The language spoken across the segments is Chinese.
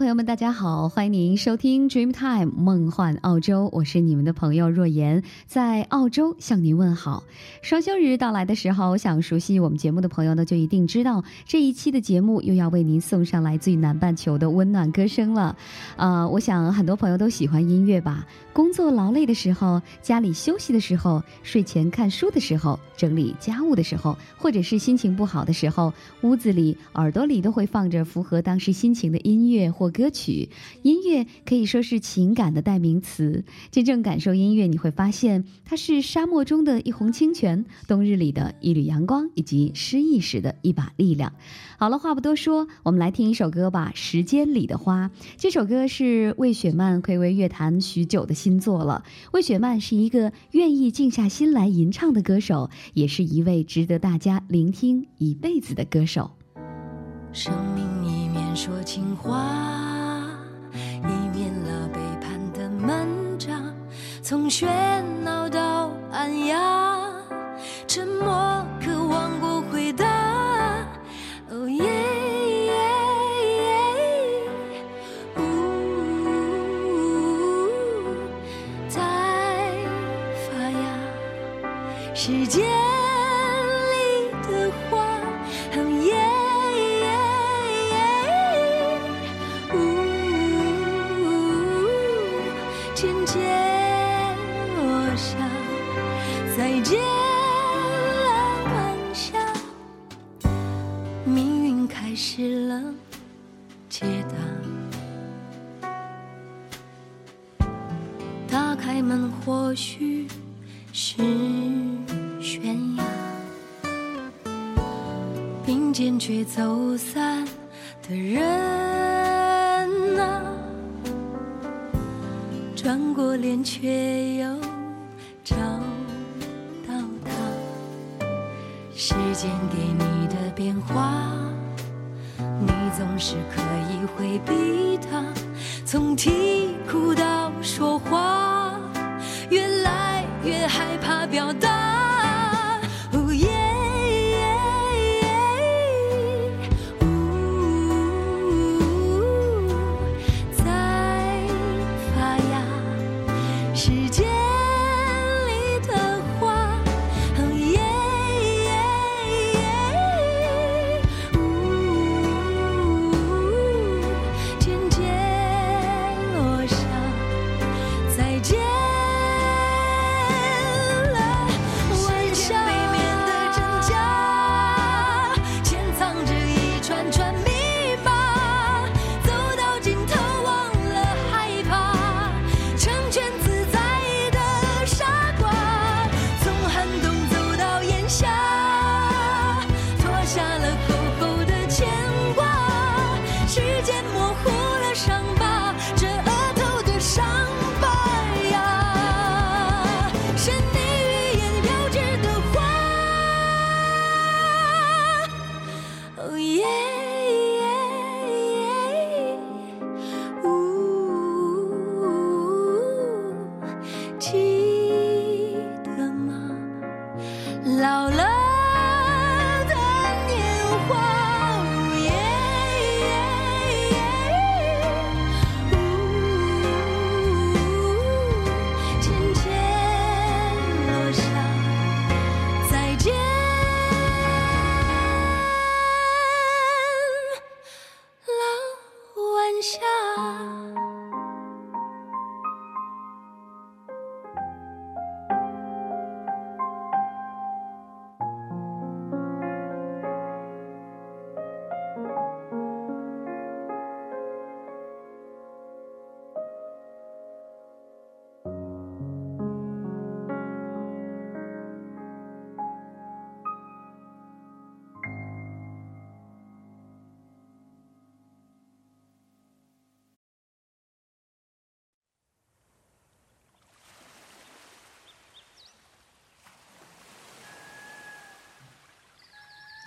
朋友们，大家好，欢迎您收听 Dreamtime 梦幻澳洲，我是你们的朋友若言，在澳洲向您问好。双休日到来的时候，想熟悉我们节目的朋友呢，就一定知道这一期的节目又要为您送上来自于南半球的温暖歌声了。啊，我想很多朋友都喜欢音乐吧。工作劳累的时候，家里休息的时候，睡前看书的时候，整理家务的时候，或者是心情不好的时候，屋子里、耳朵里都会放着符合当时心情的音乐。或歌曲，音乐可以说是情感的代名词。真正感受音乐，你会发现它是沙漠中的一泓清泉，冬日里的一缕阳光，以及失意时的一把力量。好了，话不多说，我们来听一首歌吧，《时间里的花》。这首歌是魏雪曼暌违乐坛许久的新作了。魏雪曼是一个愿意静下心来吟唱的歌手，也是一位值得大家聆听一辈子的歌手。面说情话，以免了背叛的漫长。从学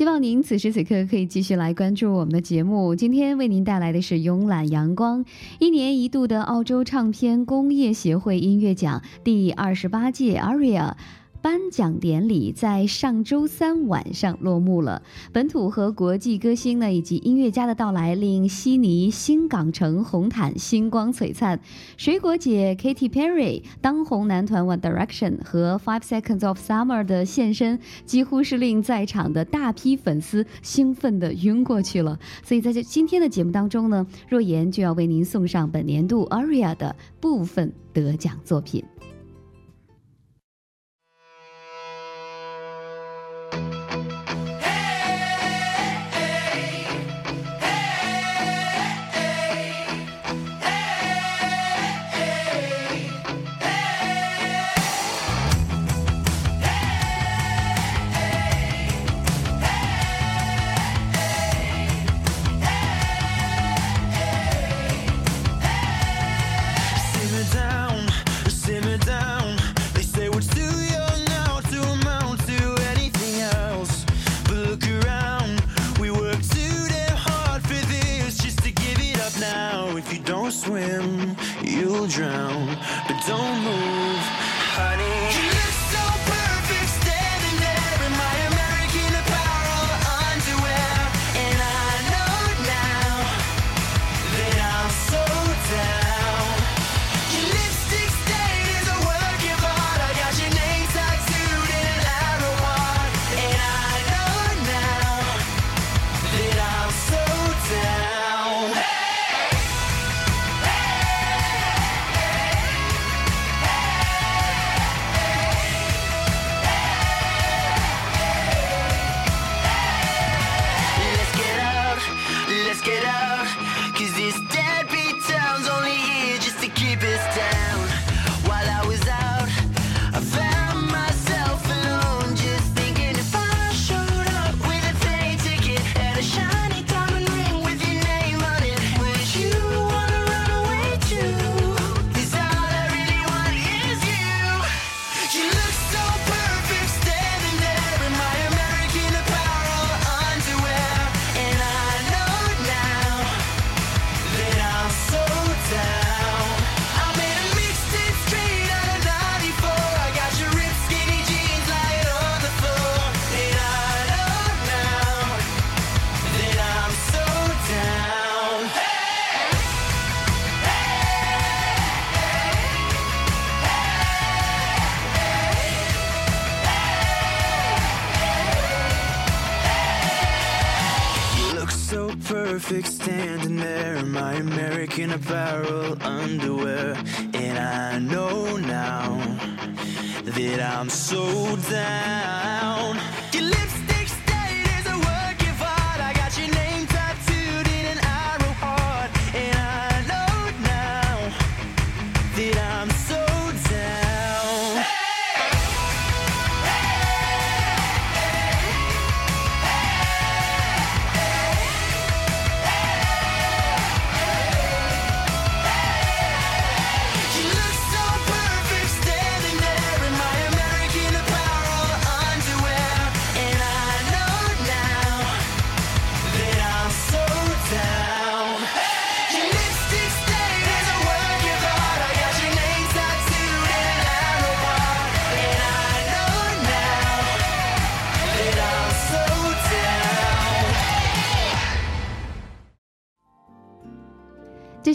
希望您此时此刻可以继续来关注我们的节目。今天为您带来的是慵懒阳光，一年一度的澳洲唱片工业协会音乐奖第二十八届 ARIA。颁奖典礼在上周三晚上落幕了。本土和国际歌星呢，以及音乐家的到来，令悉尼新港城红毯星光璀璨。水果姐 Katy Perry、当红男团 One Direction 和 Five Seconds of Summer 的现身，几乎是令在场的大批粉丝兴奋的晕过去了。所以在这今天的节目当中呢，若言就要为您送上本年度 ARIA 的部分得奖作品。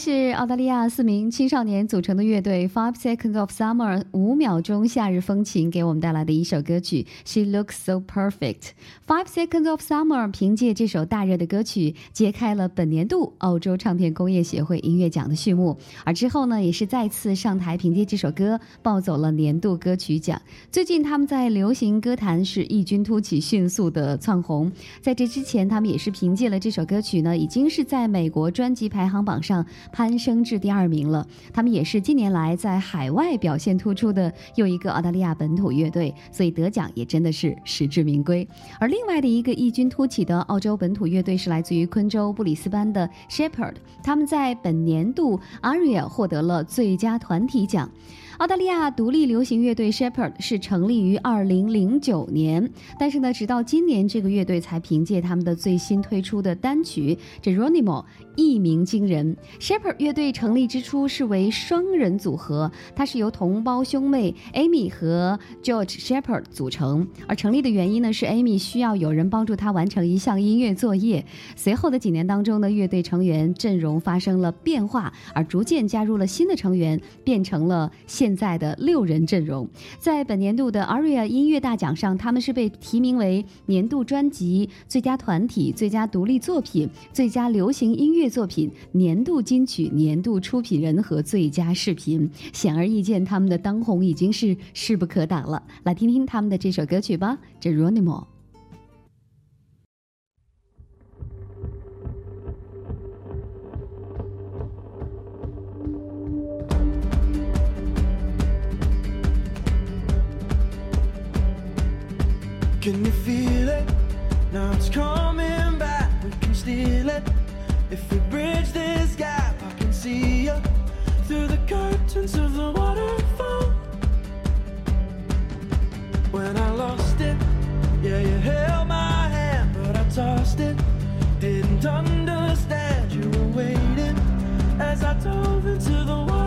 是澳大利亚四名青少年组成的乐队 Five Seconds of Summer 五秒钟夏日风情给我们带来的一首歌曲 She Looks So Perfect。Five Seconds of Summer 凭借这首大热的歌曲揭开了本年度澳洲唱片工业协会音乐奖的序幕，而之后呢，也是再次上台凭借这首歌抱走了年度歌曲奖。最近他们在流行歌坛是异军突起，迅速的窜红。在这之前，他们也是凭借了这首歌曲呢，已经是在美国专辑排行榜上。攀升至第二名了。他们也是近年来在海外表现突出的又一个澳大利亚本土乐队，所以得奖也真的是实至名归。而另外的一个异军突起的澳洲本土乐队是来自于昆州布里斯班的 Shepherd，他们在本年度 ARIA 获得了最佳团体奖。澳大利亚独立流行乐队 Shepherd 是成立于二零零九年，但是呢，直到今年这个乐队才凭借他们的最新推出的单曲《Geronimo》一鸣惊人。Shepherd 乐队成立之初是为双人组合，它是由同胞兄妹 Amy 和 George Shepherd 组成。而成立的原因呢，是 Amy 需要有人帮助她完成一项音乐作业。随后的几年当中呢，乐队成员阵容发生了变化，而逐渐加入了新的成员，变成了现。现在的六人阵容，在本年度的 ARIA 音乐大奖上，他们是被提名为年度专辑、最佳团体、最佳独立作品、最佳流行音乐作品、年度金曲、年度出品人和最佳视频。显而易见，他们的当红已经是势不可挡了。来听听他们的这首歌曲吧，《Geronimo》。Can you feel it? Now it's coming back. We can steal it. If we bridge this gap, I can see you through the curtains of the waterfall. When I lost it, yeah, you held my hand, but I tossed it. Didn't understand you were waiting as I dove into the waterfall.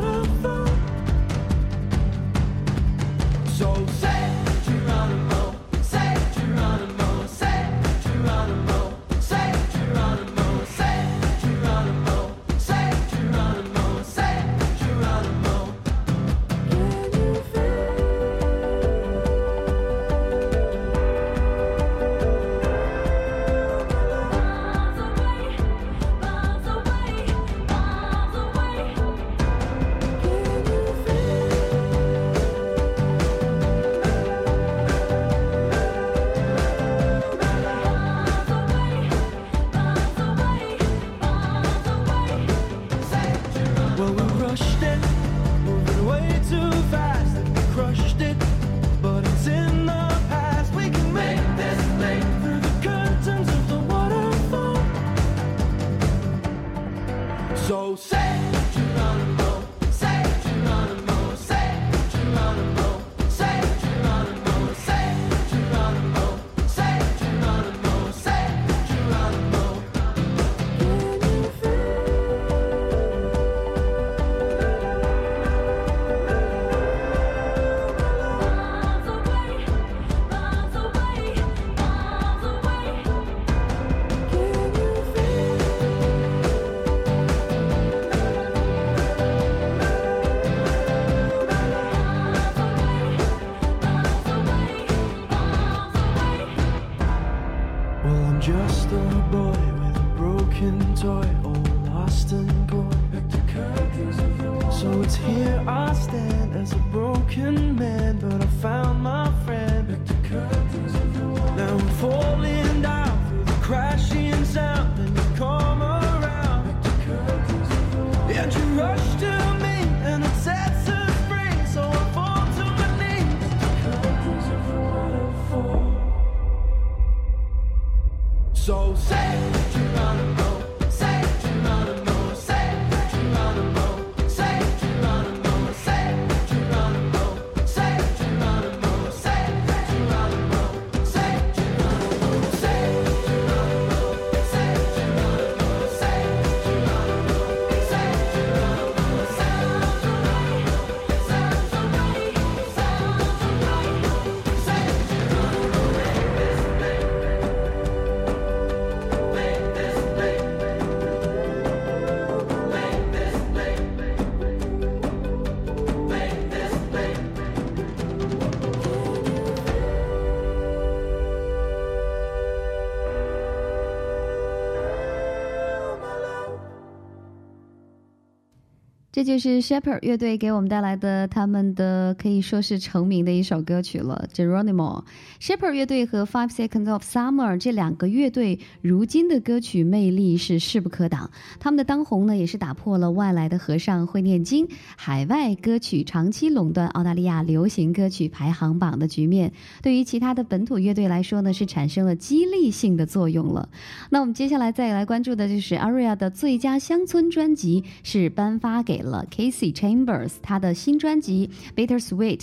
这就是 Shepherd 乐队给我们带来的他们的可以说是成名的一首歌曲了，《Geronimo》。Shepherd 乐队和 Five Seconds of Summer 这两个乐队如今的歌曲魅力是势不可挡，他们的当红呢也是打破了外来的和尚会念经，海外歌曲长期垄断澳大利亚流行歌曲排行榜的局面。对于其他的本土乐队来说呢，是产生了激励性的作用了。那我们接下来再来关注的就是 Aria 的最佳乡村专辑是颁发给了。了 Casey Chambers，他的新专辑《Bittersweet》。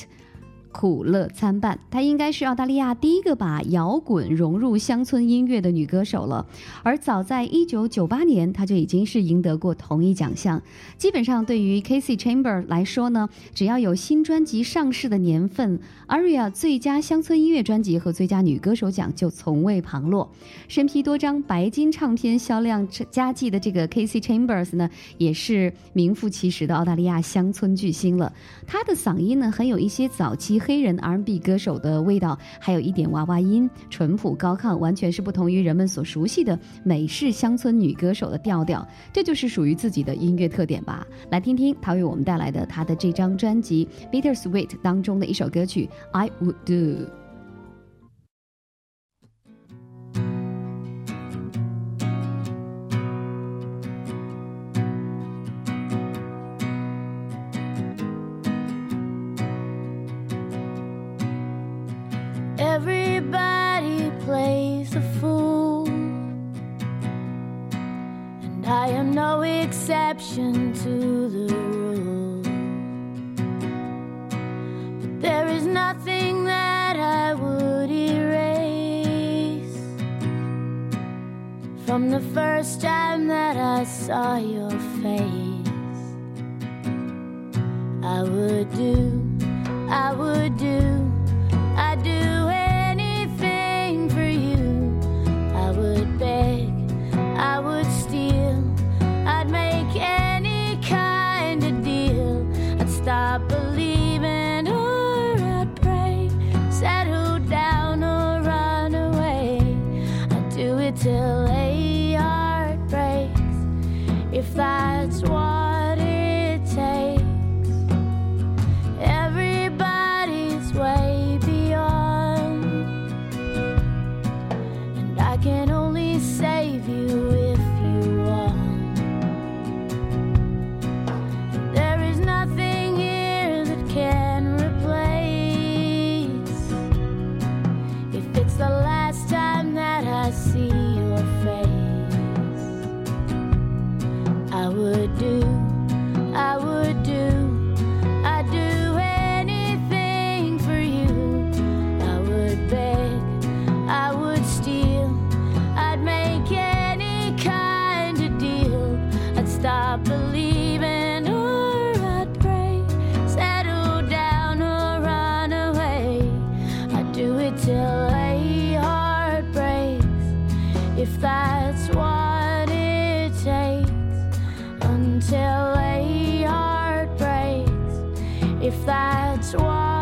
苦乐参半，她应该是澳大利亚第一个把摇滚融入乡村音乐的女歌手了。而早在一九九八年，她就已经是赢得过同一奖项。基本上，对于 Casey Chamber 来说呢，只要有新专辑上市的年份，Aria 最佳乡村音乐专辑和最佳女歌手奖就从未旁落。身披多张白金唱片销量佳绩的这个 Casey Chambers 呢，也是名副其实的澳大利亚乡村巨星了。她的嗓音呢，很有一些早期。黑人 R&B 歌手的味道，还有一点娃娃音，淳朴高亢，完全是不同于人们所熟悉的美式乡村女歌手的调调。这就是属于自己的音乐特点吧。来听听她为我们带来的她的这张专辑《Bittersweet》当中的一首歌曲《I Would Do》。Exception to the rule. But there is nothing that I would erase from the first time that I saw your face. I would do, I would do, if that's what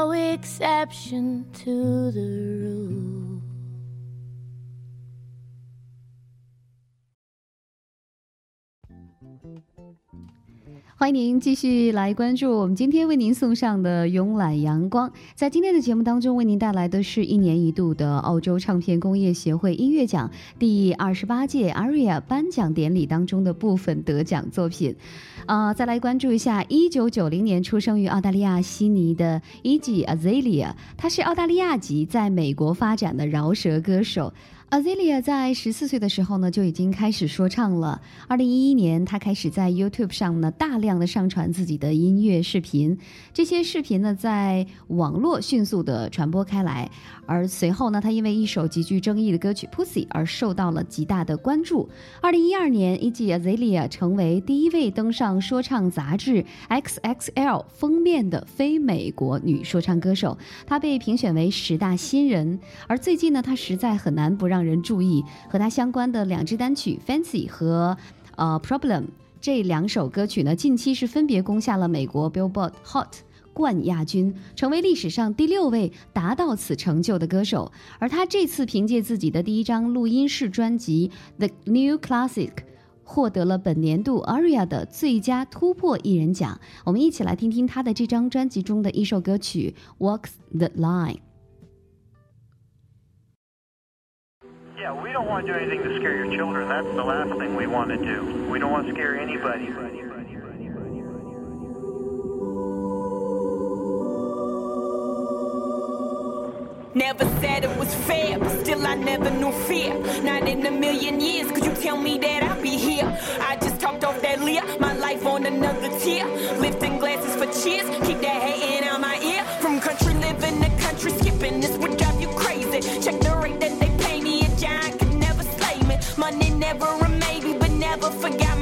no exception to the rule. 欢迎您继续来关注我们今天为您送上的慵懒阳光。在今天的节目当中，为您带来的是一年一度的澳洲唱片工业协会音乐奖第二十八届 ARIA 颁奖典礼当中的部分得奖作品。啊、再来关注一下，一九九零年出生于澳大利亚悉尼的 E.G. Azalea，她是澳大利亚籍，在美国发展的饶舌歌手。Azealia 在十四岁的时候呢，就已经开始说唱了。二零一一年，她开始在 YouTube 上呢大量的上传自己的音乐视频，这些视频呢在网络迅速的传播开来。而随后呢，她因为一首极具争议的歌曲《Pussy》而受到了极大的关注。二零一二年，E.G. Azealia 成为第一位登上说唱杂志 XXL 封面的非美国女说唱歌手，她被评选为十大新人。而最近呢，她实在很难不让让人注意，和他相关的两支单曲《Fancy》和呃《Problem》这两首歌曲呢，近期是分别攻下了美国 Billboard Hot。冠亚军，成为历史上第六位达到此成就的歌手。而他这次凭借自己的第一张录音室专辑《The New Classic》，获得了本年度 ARIA 的最佳突破艺人奖。我们一起来听听他的这张专辑中的一首歌曲《Walks the Line》。Yeah, we don't want to do anything to scare your children. That's the last thing we want to do. We don't want to scare anybody. Never said it was fair, but still I never knew fear. Not in a million years, could you tell me that I'd be here? I just talked off that leer, my life on another tier. Lifting glasses for cheers, keep that hating out my ear. From country living to country skipping, this would drive never forgot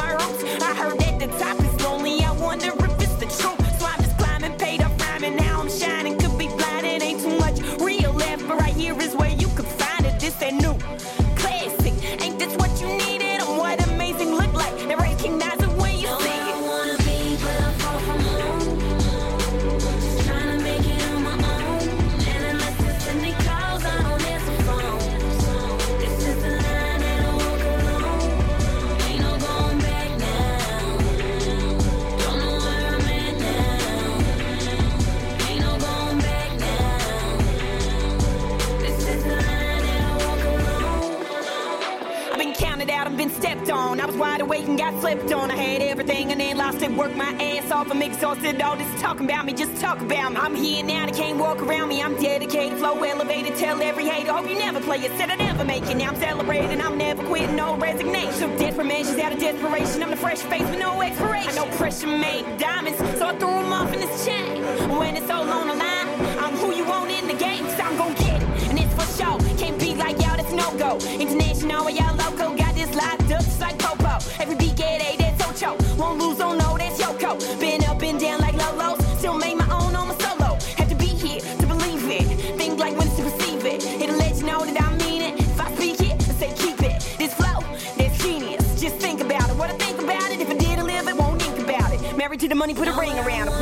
got slept on. I had everything and then lost it. Worked my ass off. I'm exhausted. All this talking about me, just talk about me. I'm here now, they can't walk around me. I'm dedicated, flow elevated. Tell every hater, hope you never play it. Said I never make it. Now I'm celebrating, I'm never quitting. No resignation. So desperate measures out of desperation. I'm the fresh face with no expiration. I know pressure made diamonds, so I threw them off in this chain. Won't lose, oh no, that's Yoko. Been up and down like Lolo's. Still made my own on my solo. Had to be here to believe it. Think like when to receive it. It'll let you know that I mean it. If I speak it, I say keep it. This flow, that's genius. Just think about it. What I think about it. If I didn't live it, won't think about it. Married to the money, put a ring around it.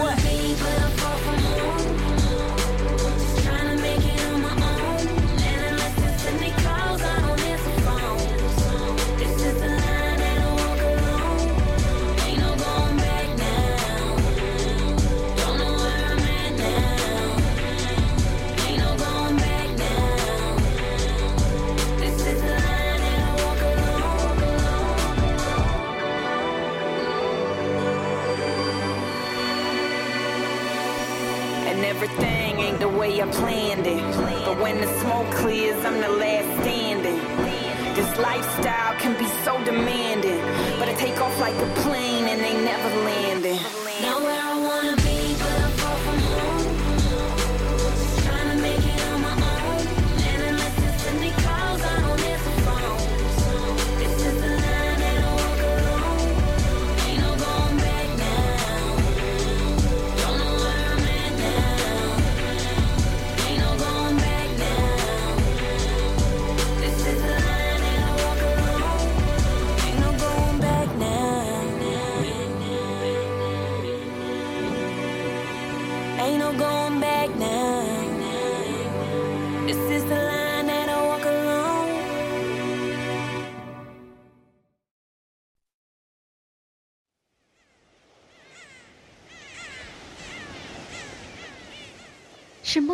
Way I planned it. But when the smoke clears, I'm the last standing. This lifestyle can be so demanding. But I take off like a plane and they never landing.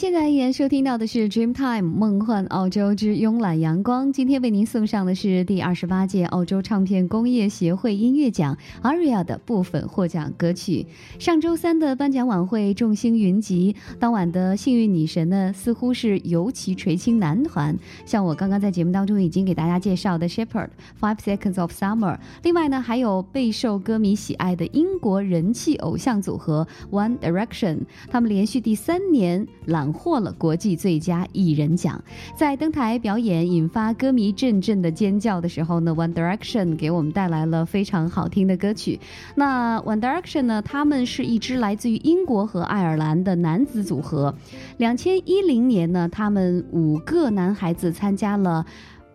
现在依然收听到的是《Dreamtime 梦幻澳洲之慵懒阳光》，今天为您送上的是第二十八届澳洲唱片工业协会音乐奖 ARIA 的部分获奖歌曲。上周三的颁奖晚会众星云集，当晚的幸运女神呢，似乎是尤其垂青男团，像我刚刚在节目当中已经给大家介绍的 Shepherd、Five Seconds of Summer，另外呢，还有备受歌迷喜爱的英国人气偶像组合 One Direction，他们连续第三年揽获了国际最佳艺人奖，在登台表演引发歌迷阵阵的尖叫的时候呢，One Direction 给我们带来了非常好听的歌曲。那 One Direction 呢，他们是一支来自于英国和爱尔兰的男子组合。两千一零年呢，他们五个男孩子参加了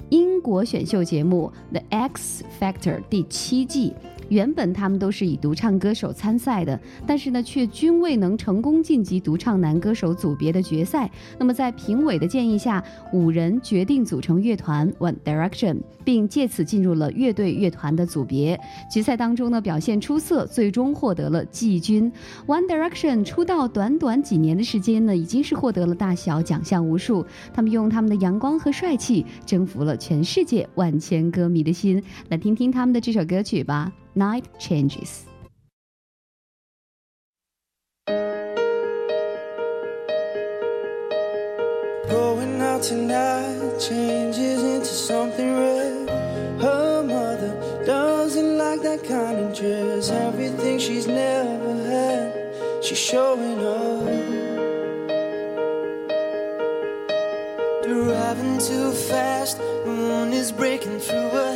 英国选秀节目《The X Factor》第七季。原本他们都是以独唱歌手参赛的，但是呢，却均未能成功晋级独唱男歌手组别的决赛。那么在评委的建议下，五人决定组成乐团 One Direction，并借此进入了乐队乐团的组别。决赛当中呢，表现出色，最终获得了季军。One Direction 出道短短几年的时间呢，已经是获得了大小奖项无数。他们用他们的阳光和帅气征服了全世界万千歌迷的心。来听听他们的这首歌曲吧。Night changes. Going out tonight changes into something red. Her mother doesn't like that kind of dress. Everything she's never had, she's showing up. Driving too fast, the moon is breaking through her.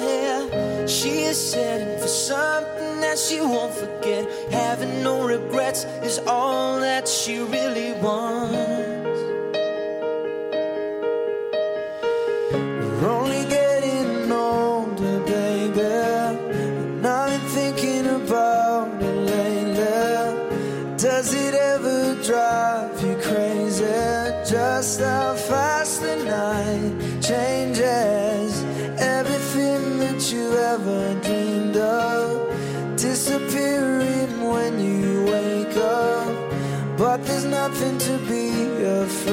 She is setting for something that she won't forget. Having no regrets is all that she really wants. Nothing to be afraid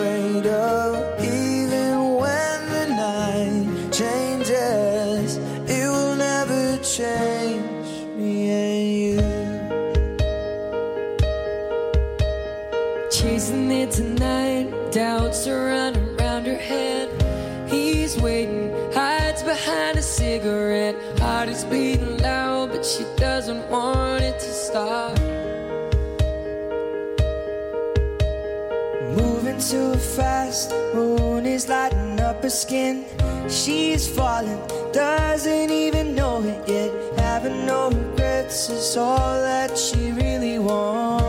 is lighting up her skin. She's falling, doesn't even know it yet. Having no regrets is all that she really wants.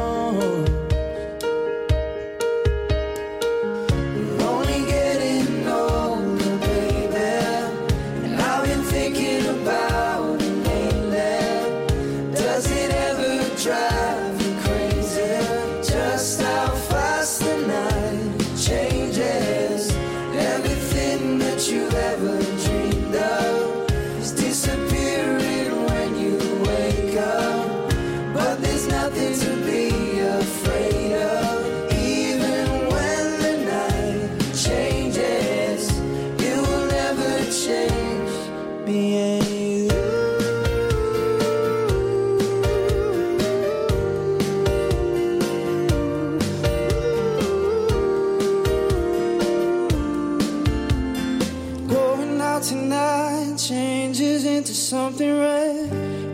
Tonight changes into something red.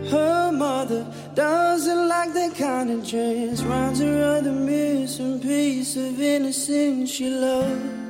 Her mother doesn't like that kind of dress. Rounds her the missing piece of innocence she loved.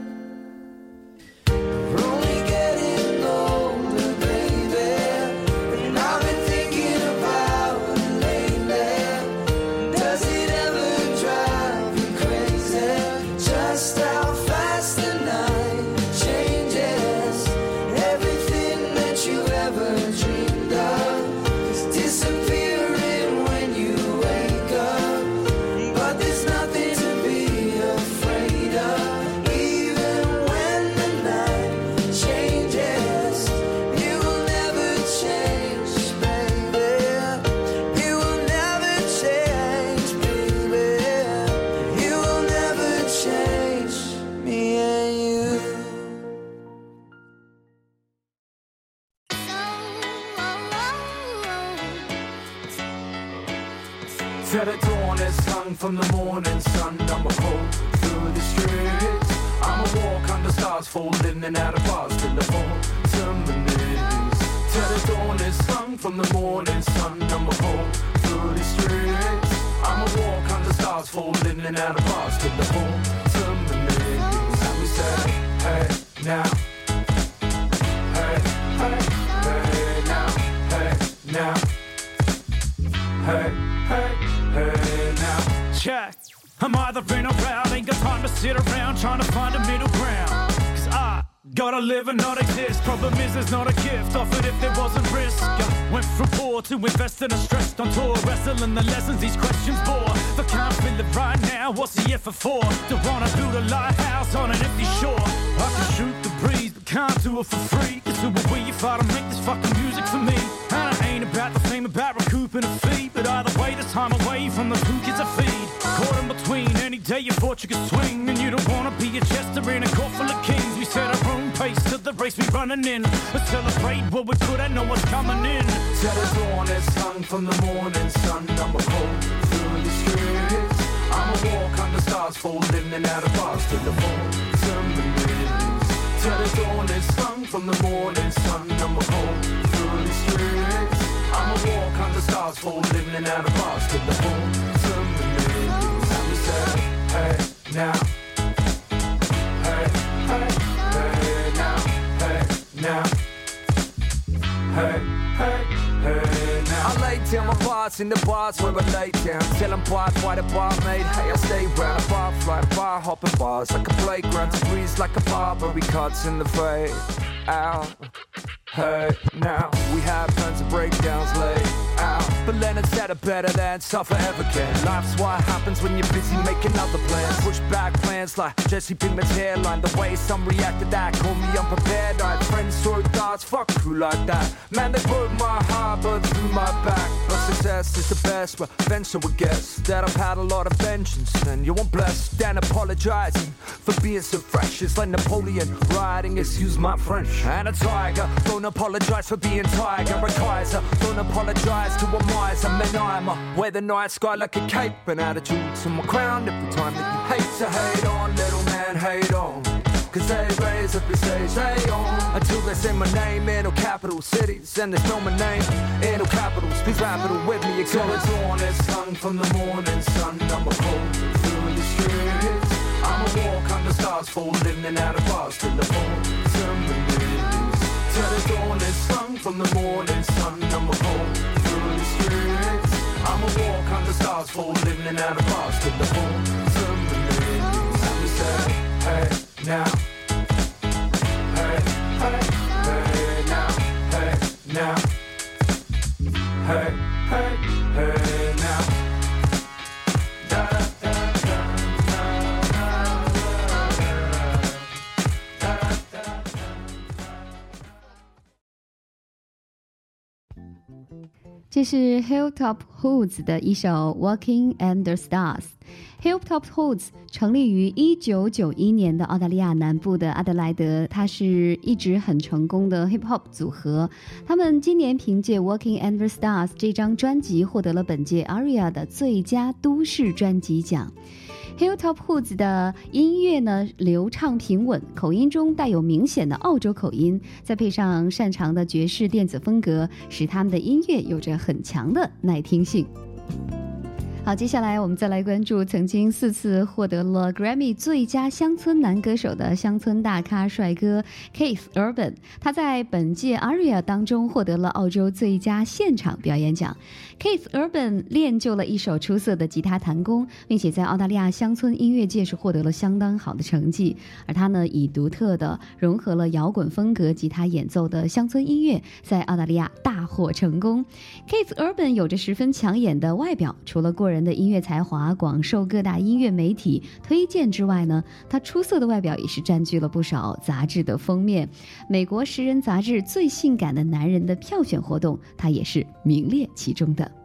From the morning sun. I'ma pull through the streets. I'ma walk under stars, falling in and out of bars till the autumn knees. Till the dawn is hung from the morning sun. I'ma pull through the streets. I'ma walk under stars, falling in and out of bars till the autumn knees. And we say, hey now. Hey, hey, hey now, hey now. Hey, hey, hey. Check. I'm either in or out, ain't got time to sit around trying to find a middle ground. Cause I gotta live and not exist. Problem is, there's not a gift offered if there wasn't risk. I went from poor to investing and stressed on tour, wrestling the lessons these questions bore. If I can't feel it right now, what's the effort for? Don't wanna build a lighthouse on an empty shore. I can shoot the breeze, but can't do it for free. Cause who are we if I don't make this fucking music for me? Time away from the two kids I feed. Caught in between, any day you thought you could swing. And you don't wanna be a Chester in a court full of kings. We set our own pace to the race we running in. Let's celebrate what we're good at, know what's coming in. Till the dawn is hung from the morning sun. I'ma pull through the streets. I'ma walk under stars, falling and out of bars till the begins. Till the dawn is hung from the morning sun. I'ma pull through the streets. I'ma walk under stars, falling in and out of bars till the autumn begins. And we say, hey now. Hey, hey, hey now, hey now. Hey, hey, hey now. I lay down my bars in the bars where I lay down. Telling bars why the bar made. Hey, I stay round a bar fly, bar hopping bars like a playground. To breeze like a barbary cuts in the fade. Out. Hey, now we have tons of breakdowns laid out. But Leonard said it better than tougher ever can. Life's what happens when you're busy making other plans. Push back plans like Jesse Pinkman's hairline. The way some reacted that called me unprepared. I had friends throw darts, fuck crew like that. Man, they broke my heart, but through my back. But success is the best revenge, I would guess. That I've had a lot of vengeance, and you won't bless. Then apologizing for being so fresh. It's like Napoleon riding, excuse my French. And a tiger, don't apologize for being tiger. A Kaiser, don't apologize to a miser. Man, I'm a wear the night sky like a cape. An attitude to my crown every time that you hate to hate on, little man, hate on. Cause they raise up the stage, they on Until they say my name in all capital cities And they spell my name in all capitals Please rap it with me, Till the dawn is hung from the morning sun. I'ma through the streets. I'ma walk under stars, falling in and out of bars till the begins. Till the dawn is hung from the morning sun. I'ma pull through the streets. I'ma walk under stars, falling in and out of bars till the autumn begins. And we say, hey now. Hey, hey, hey now. Hey now. Hey, hey, hey 这是 Hilltop Hoods 的一首《Walking Under Stars》。Hilltop Hoods 成立于一九九一年的澳大利亚南部的阿德莱德，它是一直很成功的 hip hop 组合。他们今年凭借《Walking Under Stars》这张专辑获得了本届 ARIA 的最佳都市专辑奖。Hilltop Hoods 的音乐呢流畅平稳，口音中带有明显的澳洲口音，再配上擅长的爵士电子风格，使他们的音乐有着很强的耐听性。好，接下来我们再来关注曾经四次获得了 Grammy 最佳乡村男歌手的乡村大咖帅哥 Keith Urban。他在本届 ARIA 当中获得了澳洲最佳现场表演奖。Keith Urban 练就了一手出色的吉他弹功，并且在澳大利亚乡村音乐界是获得了相当好的成绩。而他呢，以独特的融合了摇滚风格吉他演奏的乡村音乐，在澳大利亚大获成功。Keith Urban 有着十分抢眼的外表，除了过人人的音乐才华广受各大音乐媒体推荐之外呢，他出色的外表也是占据了不少杂志的封面。美国时人杂志最性感的男人的票选活动，他也是名列其中的。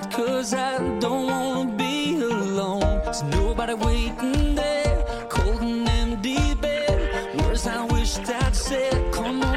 Cause I don't wanna be alone. There's nobody waiting there, cold and empty bed. Words I wished I'd said, come on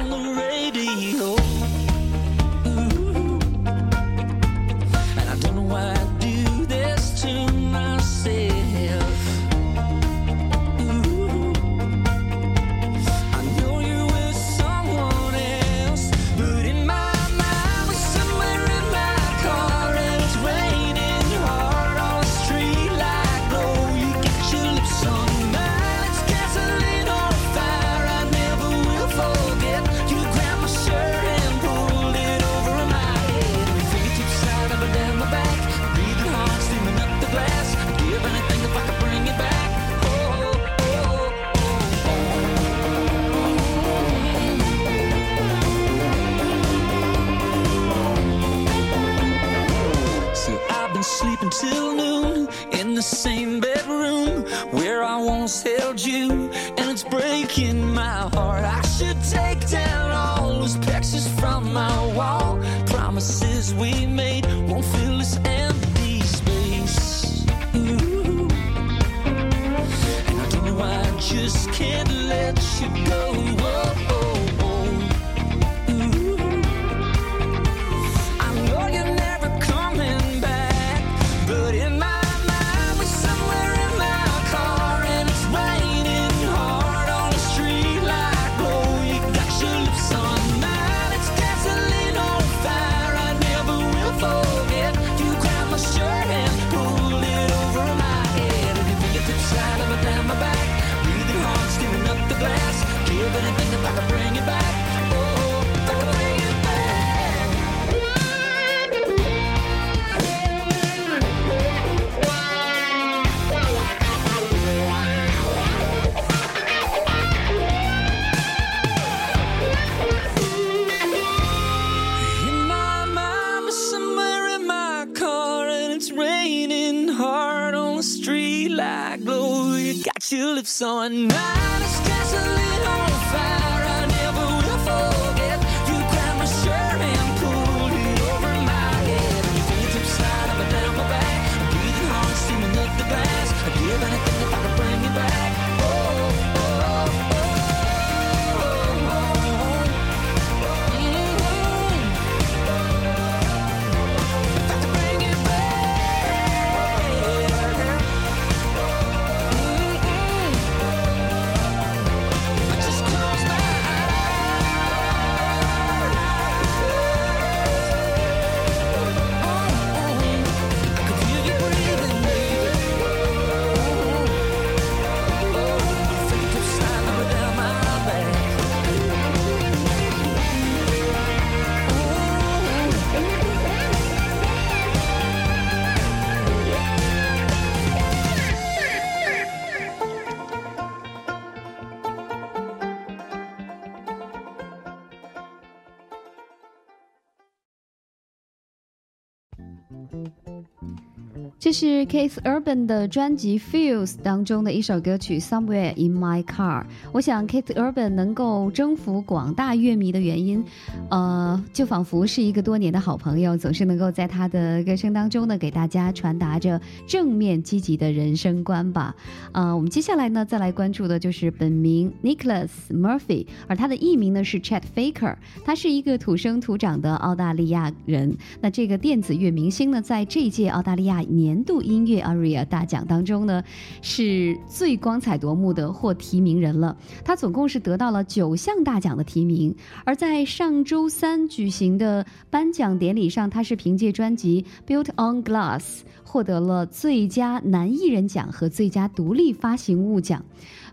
same bedroom where I once held you, and it's breaking my heart. I should take down all those pictures from my wall. Promises we made won't fill this empty space. Ooh. And I don't know why I just can't let you go. sun. 这是 Keith Urban 的专辑《Feels》当中的一首歌曲《Somewhere in My Car》。我想 Keith Urban 能够征服广大乐迷的原因，呃，就仿佛是一个多年的好朋友，总是能够在他的歌声当中呢，给大家传达着正面积极的人生观吧。呃，我们接下来呢，再来关注的就是本名 Nicholas Murphy，而他的艺名呢是 Chet Faker，他是一个土生土长的澳大利亚人。那这个电子乐明星呢，在这一届澳大利亚年年度音乐 ARIA 大奖当中呢，是最光彩夺目的获提名人了。他总共是得到了九项大奖的提名，而在上周三举行的颁奖典礼上，他是凭借专辑《Built on Glass》获得了最佳男艺人奖和最佳独立发行物奖。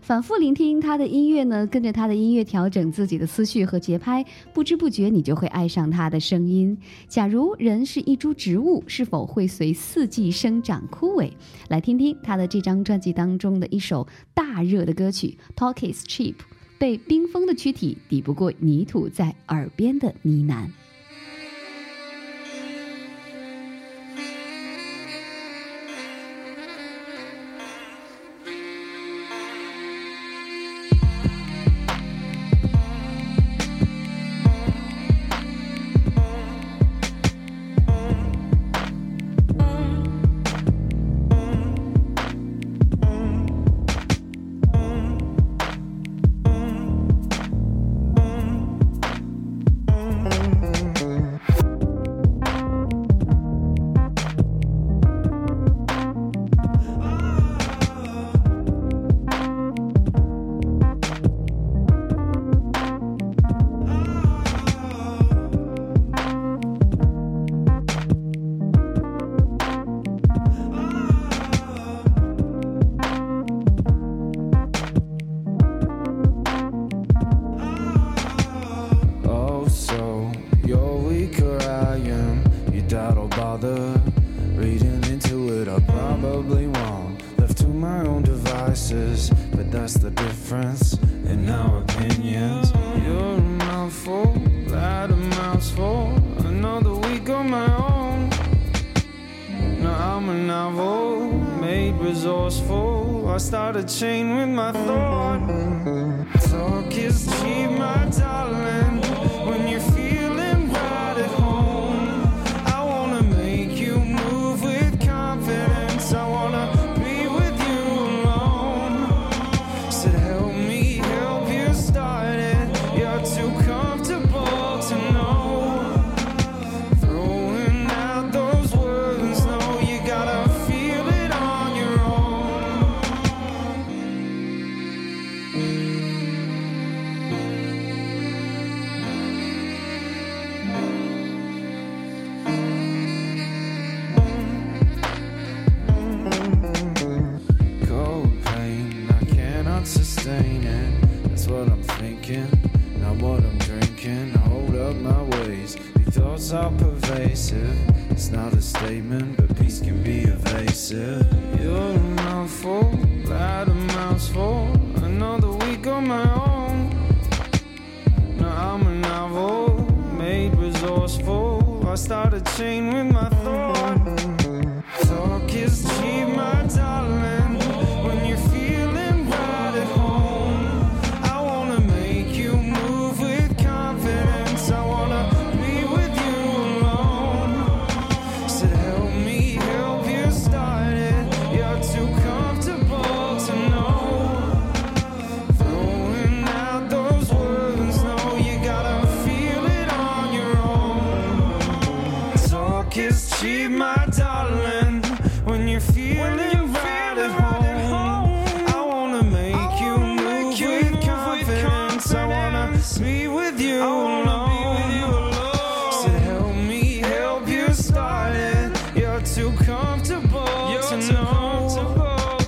反复聆听他的音乐呢，跟着他的音乐调整自己的思绪和节拍，不知不觉你就会爱上他的声音。假如人是一株植物，是否会随四季生长枯萎？来听听他的这张专辑当中的一首大热的歌曲《Talk Is Cheap》，被冰封的躯体抵不过泥土在耳边的呢喃。Confidence. I wanna be with you alone. Said, help me help you start it. You're too comfortable to know.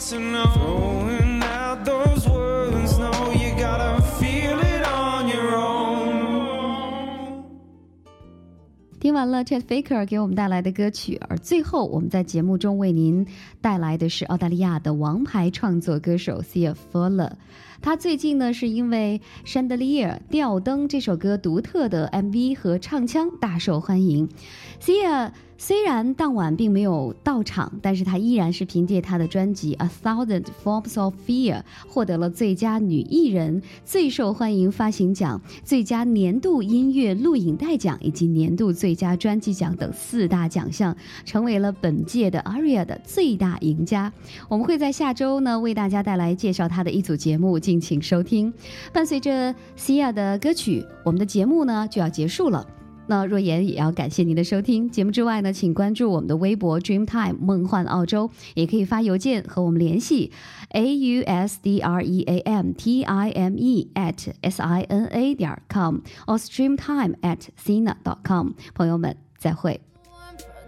Throwing out those words, no, you gotta feel it on your own. 听完了 Chet Faker 给我们带来的歌曲，而最后我们在节目中为您带来的是澳大利亚的王牌创作歌手 Sia Furler。他最近呢是因为《Chandelier》吊灯这首歌独特的 MV 和唱腔大受欢迎。Sia 虽然当晚并没有到场，但是她依然是凭借她的专辑《A Thousand Forms of Fear》获得了最佳女艺人、最受欢迎发行奖、最佳年度音乐录影带奖以及年度最佳专辑奖等四大奖项，成为了本届的 ARIA 的最大赢家。我们会在下周呢为大家带来介绍她的一组节目，进敬请收听。伴随着 Sia 的歌曲，我们的节目呢就要结束了。那若言也要感谢您的收听。节目之外呢，请关注我们的微博 Dreamtime 梦幻澳洲，也可以发邮件和我们联系，a u s d r e a m t i m e at s i n a 点 com or streamtime at sina 点 com。朋友们，再会。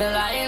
Till I